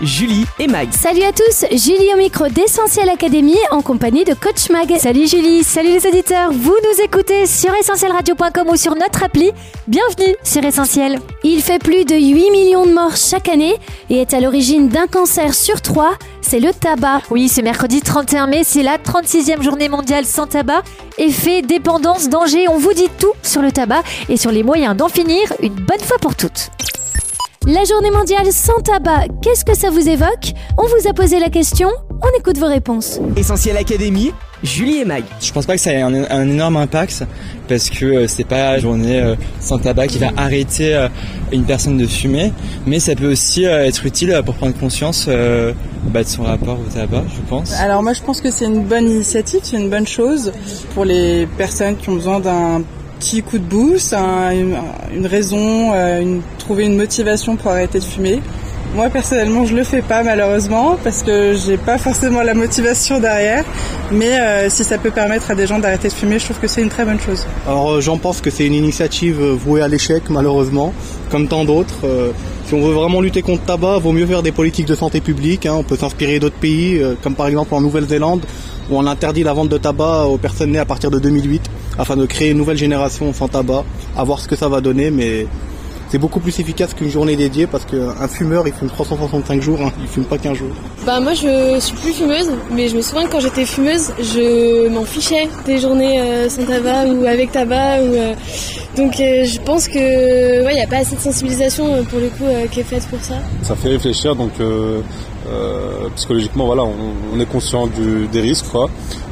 Julie et Mag. Salut à tous, Julie au micro d'Essentiel Academy en compagnie de Coach Mag. Salut Julie, salut les auditeurs, vous nous écoutez sur essentielradio.com ou sur notre appli. Bienvenue sur Essentiel. Il fait plus de 8 millions de morts chaque année et est à l'origine d'un cancer sur 3, c'est le tabac. Oui, ce mercredi 31 mai, c'est la 36e journée mondiale sans tabac. Effet, dépendance, danger, on vous dit tout sur le tabac et sur les moyens d'en finir une bonne fois pour toutes. La journée mondiale sans tabac, qu'est-ce que ça vous évoque On vous a posé la question, on écoute vos réponses. Essentiel Académie, Julie et Mag. Je pense pas que ça ait un, un énorme impact parce que euh, c'est pas la journée euh, sans tabac qui va arrêter euh, une personne de fumer, mais ça peut aussi euh, être utile pour prendre conscience euh, bah, de son rapport au tabac, je pense. Alors moi je pense que c'est une bonne initiative, c'est une bonne chose pour les personnes qui ont besoin d'un petit coup de boost, un- une, raison, euh, une- trouver une motivation pour arrêter de fumer. Moi personnellement je le fais pas malheureusement parce que j'ai pas forcément la motivation derrière, mais euh, si ça peut permettre à des gens d'arrêter de fumer, je trouve que c'est une très bonne chose. Alors euh, j'en pense que c'est une initiative euh, vouée à l'échec malheureusement, comme tant d'autres. Si on veut vraiment lutter contre le tabac, vaut mieux faire des politiques de santé publique. hein. On peut s'inspirer d'autres pays, comme par exemple en Nouvelle-Zélande, où on interdit la vente de tabac aux personnes nées à partir de 2008, afin de créer une nouvelle génération sans tabac, à voir ce que ça va donner, mais c'est beaucoup plus efficace qu'une journée dédiée, parce qu'un fumeur, il fume 365 jours, hein, il fume pas qu'un jour. Bah moi je suis plus fumeuse, mais je me souviens que quand j'étais fumeuse, je m'en fichais des journées euh, sans tabac ou avec tabac. Ou, euh, donc euh, je pense que ouais, y a pas assez de sensibilisation pour le coup euh, qui est faite pour ça. ça fait réfléchir donc euh, psychologiquement voilà on, on est conscient du, des risques quoi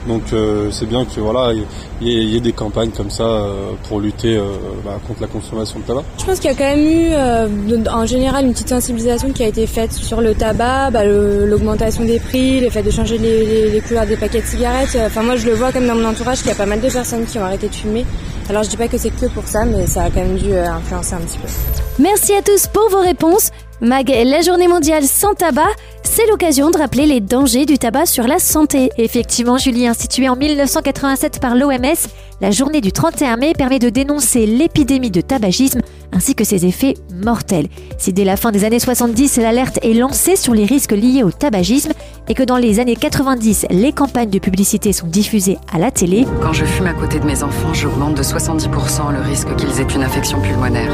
donc euh, c'est bien que voilà il y, ait- il y ait des campagnes comme ça euh, pour lutter euh, bah, contre la consommation de tabac Je pense qu'il y a quand même eu euh, en général une petite sensibilisation qui a été faite sur le tabac, bah, l'augmentation des prix, le fait de changer les, les- les couleurs des paquets de cigarettes. Enfin moi je le vois comme dans mon entourage qu'il y a pas mal de personnes qui ont arrêté de fumer. Alors je dis pas que c'est que pour ça, mais ça a quand même dû euh, influencer un petit peu. Merci à tous pour vos réponses. Mag, la journée mondiale sans tabac, c'est l'occasion de rappeler les dangers du tabac sur la santé. Effectivement, Julie, instituée en 1987 par l'OMS, la journée du 31 mai permet de dénoncer l'épidémie de tabagisme ainsi que ses effets mortels. Si dès la fin des années 70, l'alerte est lancée sur les risques liés au tabagisme et que dans les années 90, les campagnes de publicité sont diffusées à la télé, Quand je fume à côté de mes enfants, j'augmente de 70% le risque qu'ils aient une infection pulmonaire.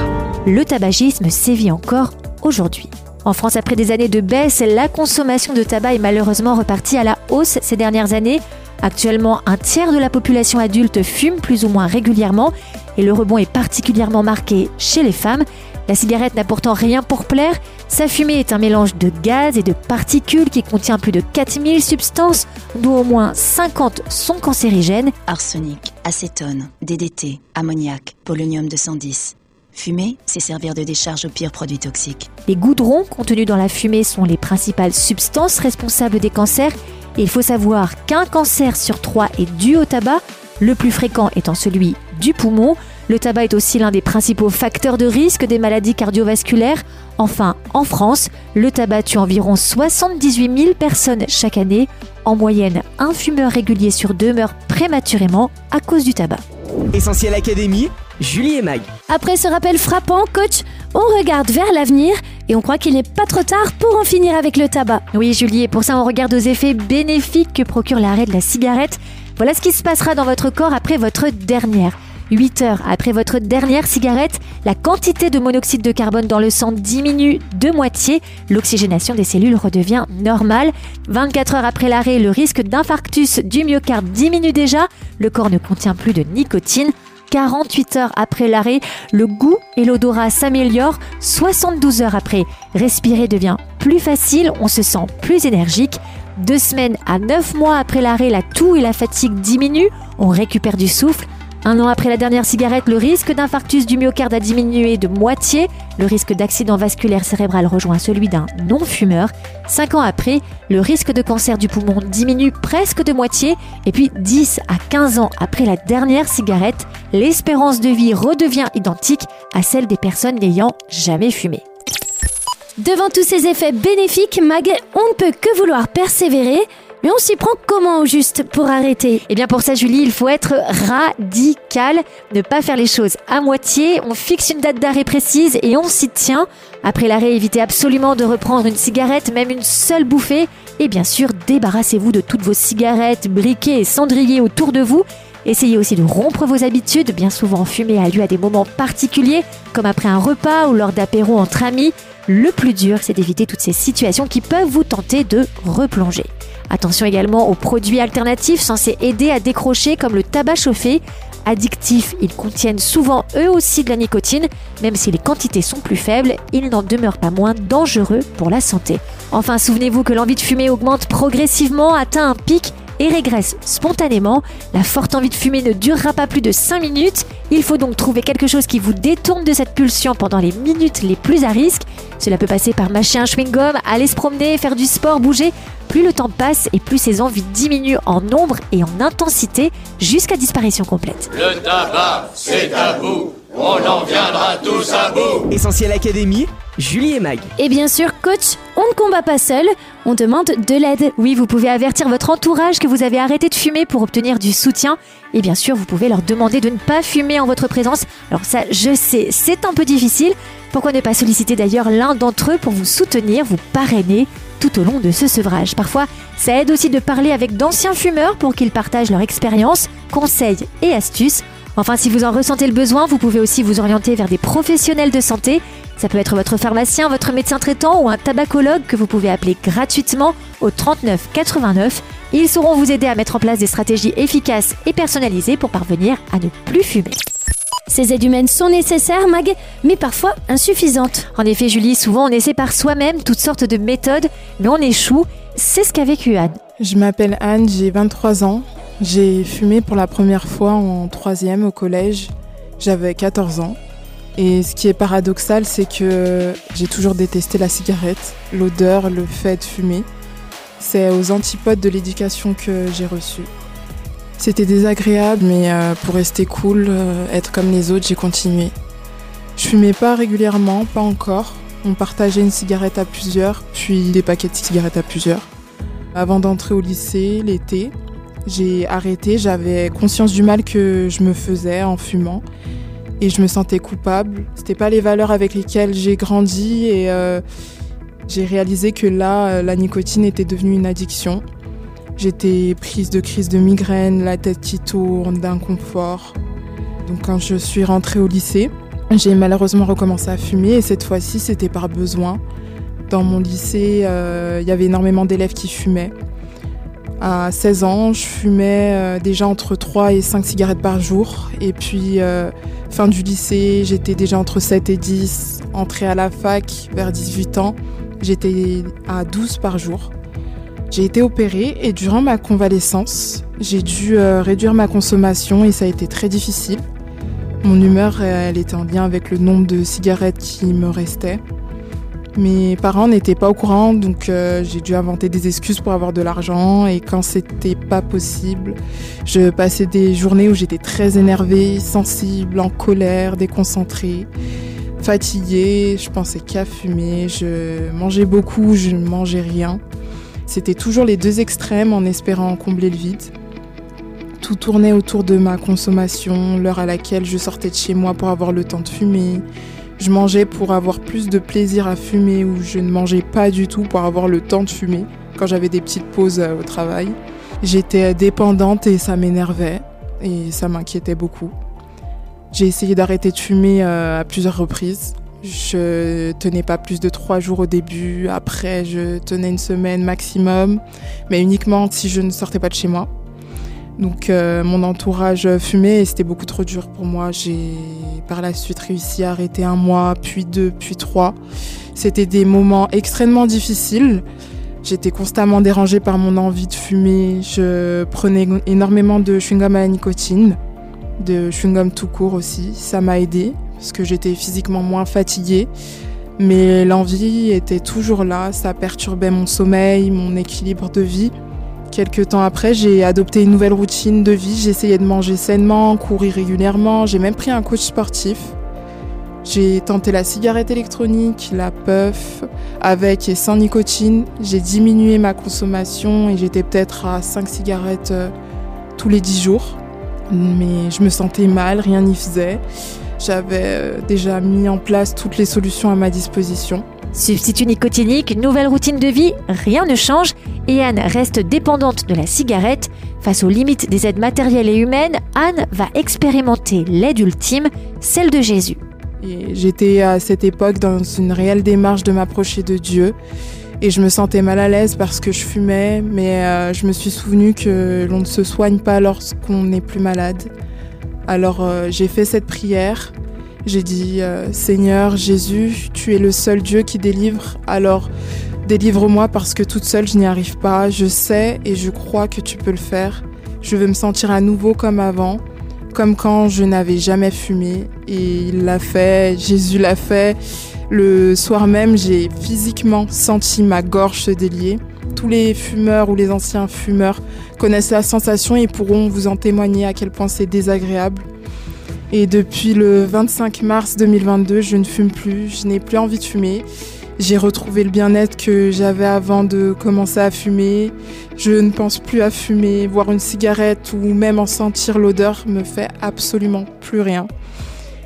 le tabagisme sévit encore aujourd'hui. En France, après des années de baisse, la consommation de tabac est malheureusement repartie à la hausse ces dernières années. Actuellement, un tiers de la population adulte fume plus ou moins régulièrement et le rebond est particulièrement marqué chez les femmes. La cigarette n'a pourtant rien pour plaire. Sa fumée est un mélange de gaz et de particules qui contient plus de 4000 substances, dont au moins 50 sont cancérigènes. Arsenic, acétone, DDT, ammoniac, polonium 210. Fumer, c'est servir de décharge aux pires produits toxiques. Les goudrons contenus dans la fumée sont les principales substances responsables des cancers. Et il faut savoir qu'un cancer sur trois est dû au tabac, le plus fréquent étant celui du poumon. Le tabac est aussi l'un des principaux facteurs de risque des maladies cardiovasculaires. Enfin, en France, le tabac tue environ 78 000 personnes chaque année. En moyenne, un fumeur régulier sur deux meurt prématurément à cause du tabac. Essentiel Académie, Julie et Mag. Après ce rappel frappant, coach, on regarde vers l'avenir et on croit qu'il n'est pas trop tard pour en finir avec le tabac. Oui, Julie, et pour ça, on regarde aux effets bénéfiques que procure l'arrêt de la cigarette. Voilà ce qui se passera dans votre corps après votre dernière. 8 heures après votre dernière cigarette, la quantité de monoxyde de carbone dans le sang diminue de moitié, l'oxygénation des cellules redevient normale. 24 heures après l'arrêt, le risque d'infarctus du myocarde diminue déjà, le corps ne contient plus de nicotine. 48 heures après l'arrêt, le goût et l'odorat s'améliorent. 72 heures après, respirer devient plus facile, on se sent plus énergique. Deux semaines à 9 mois après l'arrêt, la toux et la fatigue diminuent, on récupère du souffle. Un an après la dernière cigarette, le risque d'infarctus du myocarde a diminué de moitié. Le risque d'accident vasculaire cérébral rejoint celui d'un non-fumeur. Cinq ans après, le risque de cancer du poumon diminue presque de moitié. Et puis 10 à 15 ans après la dernière cigarette, l'espérance de vie redevient identique à celle des personnes n'ayant jamais fumé. Devant tous ces effets bénéfiques, Mag, on ne peut que vouloir persévérer. Mais on s'y prend comment au juste pour arrêter? Eh bien pour ça Julie, il faut être radical, ne pas faire les choses à moitié, on fixe une date d'arrêt précise et on s'y tient. Après l'arrêt, évitez absolument de reprendre une cigarette, même une seule bouffée. Et bien sûr, débarrassez-vous de toutes vos cigarettes, briquets et cendriers autour de vous. Essayez aussi de rompre vos habitudes. Bien souvent, fumer a lieu à des moments particuliers, comme après un repas ou lors d'apéro entre amis. Le plus dur, c'est d'éviter toutes ces situations qui peuvent vous tenter de replonger. Attention également aux produits alternatifs censés aider à décrocher comme le tabac chauffé. Addictifs, ils contiennent souvent eux aussi de la nicotine, même si les quantités sont plus faibles, ils n'en demeurent pas moins dangereux pour la santé. Enfin, souvenez-vous que l'envie de fumer augmente progressivement, atteint un pic et régresse spontanément. La forte envie de fumer ne durera pas plus de 5 minutes. Il faut donc trouver quelque chose qui vous détourne de cette pulsion pendant les minutes les plus à risque. Cela peut passer par mâcher un chewing-gum, aller se promener, faire du sport, bouger. Plus le temps passe et plus ces envies diminuent en nombre et en intensité jusqu'à disparition complète. Le tabac, c'est tabou. On en viendra tous à bout. Essentiel Académie, Julie et Mag. Et bien sûr, coach, on ne combat pas seul, on demande de l'aide. Oui, vous pouvez avertir votre entourage que vous avez arrêté de fumer pour obtenir du soutien. Et bien sûr, vous pouvez leur demander de ne pas fumer en votre présence. Alors ça, je sais, c'est un peu difficile. Pourquoi ne pas solliciter d'ailleurs l'un d'entre eux pour vous soutenir, vous parrainer tout au long de ce sevrage? Parfois, ça aide aussi de parler avec d'anciens fumeurs pour qu'ils partagent leur expérience, conseils et astuces. Enfin, si vous en ressentez le besoin, vous pouvez aussi vous orienter vers des professionnels de santé. Ça peut être votre pharmacien, votre médecin traitant ou un tabacologue que vous pouvez appeler gratuitement au 39 89. Ils sauront vous aider à mettre en place des stratégies efficaces et personnalisées pour parvenir à ne plus fumer. Ces aides humaines sont nécessaires, Mag, mais parfois insuffisantes. En effet, Julie, souvent on essaie par soi-même toutes sortes de méthodes, mais on échoue. C'est ce qu'a vécu Anne. Je m'appelle Anne, j'ai 23 ans. J'ai fumé pour la première fois en troisième au collège. J'avais 14 ans. Et ce qui est paradoxal, c'est que j'ai toujours détesté la cigarette, l'odeur, le fait de fumer. C'est aux antipodes de l'éducation que j'ai reçue. C'était désagréable, mais euh, pour rester cool, euh, être comme les autres, j'ai continué. Je fumais pas régulièrement, pas encore. On partageait une cigarette à plusieurs, puis des paquets de cigarettes à plusieurs. Avant d'entrer au lycée, l'été, j'ai arrêté, j'avais conscience du mal que je me faisais en fumant et je me sentais coupable. C'était pas les valeurs avec lesquelles j'ai grandi et euh, j'ai réalisé que là, la nicotine était devenue une addiction. J'étais prise de crise de migraine, la tête qui tourne, d'inconfort. Donc quand je suis rentrée au lycée, j'ai malheureusement recommencé à fumer et cette fois-ci c'était par besoin. Dans mon lycée, euh, il y avait énormément d'élèves qui fumaient. À 16 ans, je fumais euh, déjà entre 3 et 5 cigarettes par jour. Et puis, euh, fin du lycée, j'étais déjà entre 7 et 10. Entrée à la fac vers 18 ans, j'étais à 12 par jour. J'ai été opérée et durant ma convalescence, j'ai dû euh, réduire ma consommation et ça a été très difficile. Mon humeur, elle était en lien avec le nombre de cigarettes qui me restaient. Mes parents n'étaient pas au courant, donc euh, j'ai dû inventer des excuses pour avoir de l'argent. Et quand c'était pas possible, je passais des journées où j'étais très énervée, sensible, en colère, déconcentrée, fatiguée. Je pensais qu'à fumer. Je mangeais beaucoup, je ne mangeais rien. C'était toujours les deux extrêmes en espérant combler le vide. Tout tournait autour de ma consommation, l'heure à laquelle je sortais de chez moi pour avoir le temps de fumer. Je mangeais pour avoir plus de plaisir à fumer ou je ne mangeais pas du tout pour avoir le temps de fumer quand j'avais des petites pauses euh, au travail. J'étais dépendante et ça m'énervait et ça m'inquiétait beaucoup. J'ai essayé d'arrêter de fumer euh, à plusieurs reprises. Je tenais pas plus de trois jours au début, après je tenais une semaine maximum, mais uniquement si je ne sortais pas de chez moi. Donc euh, mon entourage fumait et c'était beaucoup trop dur pour moi. J'ai par la suite réussi à arrêter un mois, puis deux, puis trois. C'était des moments extrêmement difficiles. J'étais constamment dérangée par mon envie de fumer. Je prenais énormément de chewing-gum à la nicotine, de chewing-gum tout court aussi. Ça m'a aidé parce que j'étais physiquement moins fatiguée. Mais l'envie était toujours là, ça perturbait mon sommeil, mon équilibre de vie. Quelques temps après, j'ai adopté une nouvelle routine de vie. J'essayais de manger sainement, courir régulièrement. J'ai même pris un coach sportif. J'ai tenté la cigarette électronique, la puff, avec et sans nicotine. J'ai diminué ma consommation et j'étais peut-être à 5 cigarettes euh, tous les 10 jours. Mais je me sentais mal, rien n'y faisait. J'avais euh, déjà mis en place toutes les solutions à ma disposition. Substitut nicotinique, nouvelle routine de vie, rien ne change et Anne reste dépendante de la cigarette. Face aux limites des aides matérielles et humaines, Anne va expérimenter l'aide ultime, celle de Jésus. J'étais à cette époque dans une réelle démarche de m'approcher de Dieu et je me sentais mal à l'aise parce que je fumais, mais euh, je me suis souvenu que l'on ne se soigne pas lorsqu'on n'est plus malade. Alors euh, j'ai fait cette prière, j'ai dit euh, Seigneur Jésus, tu es le seul Dieu qui délivre, alors délivre-moi parce que toute seule je n'y arrive pas, je sais et je crois que tu peux le faire. Je veux me sentir à nouveau comme avant comme quand je n'avais jamais fumé. Et il l'a fait, Jésus l'a fait. Le soir même, j'ai physiquement senti ma gorge se délier. Tous les fumeurs ou les anciens fumeurs connaissent la sensation et pourront vous en témoigner à quel point c'est désagréable. Et depuis le 25 mars 2022, je ne fume plus, je n'ai plus envie de fumer. J'ai retrouvé le bien-être que j'avais avant de commencer à fumer. Je ne pense plus à fumer, voir une cigarette ou même en sentir l'odeur me fait absolument plus rien.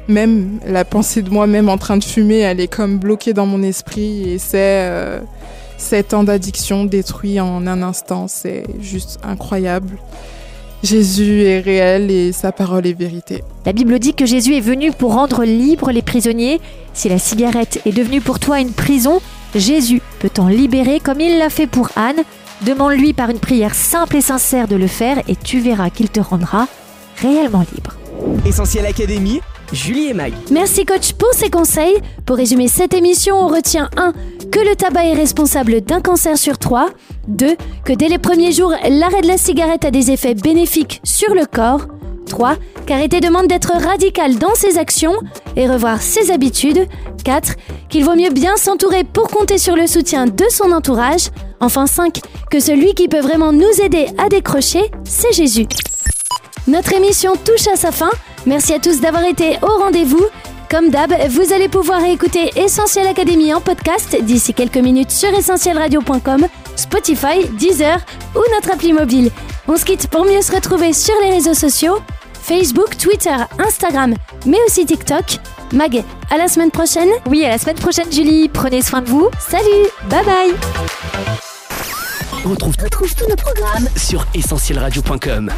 Même la pensée de moi-même en train de fumer, elle est comme bloquée dans mon esprit et c'est euh, sept ans d'addiction détruit en un instant. C'est juste incroyable. Jésus est réel et sa parole est vérité. La Bible dit que Jésus est venu pour rendre libres les prisonniers. Si la cigarette est devenue pour toi une prison, Jésus peut t'en libérer comme il l'a fait pour Anne. Demande-lui par une prière simple et sincère de le faire et tu verras qu'il te rendra réellement libre. Essentiel Académie, Julie et Mag. Merci coach pour ces conseils. Pour résumer cette émission, on retient 1. Que le tabac est responsable d'un cancer sur 3. 2. Que dès les premiers jours, l'arrêt de la cigarette a des effets bénéfiques sur le corps. 3. Qu'arrêter demande d'être radical dans ses actions et revoir ses habitudes. 4. Qu'il vaut mieux bien s'entourer pour compter sur le soutien de son entourage. Enfin 5. Que celui qui peut vraiment nous aider à décrocher, c'est Jésus. Notre émission touche à sa fin. Merci à tous d'avoir été au rendez-vous. Comme d'hab, vous allez pouvoir écouter Essentiel Académie en podcast d'ici quelques minutes sur essentielradio.com, Spotify, Deezer ou notre appli mobile. On se quitte pour mieux se retrouver sur les réseaux sociaux Facebook, Twitter, Instagram, mais aussi TikTok. Mag, à la semaine prochaine. Oui, à la semaine prochaine, Julie. Prenez soin de vous. Salut, bye bye. On retrouve, tous nos programmes sur essentielradio.com.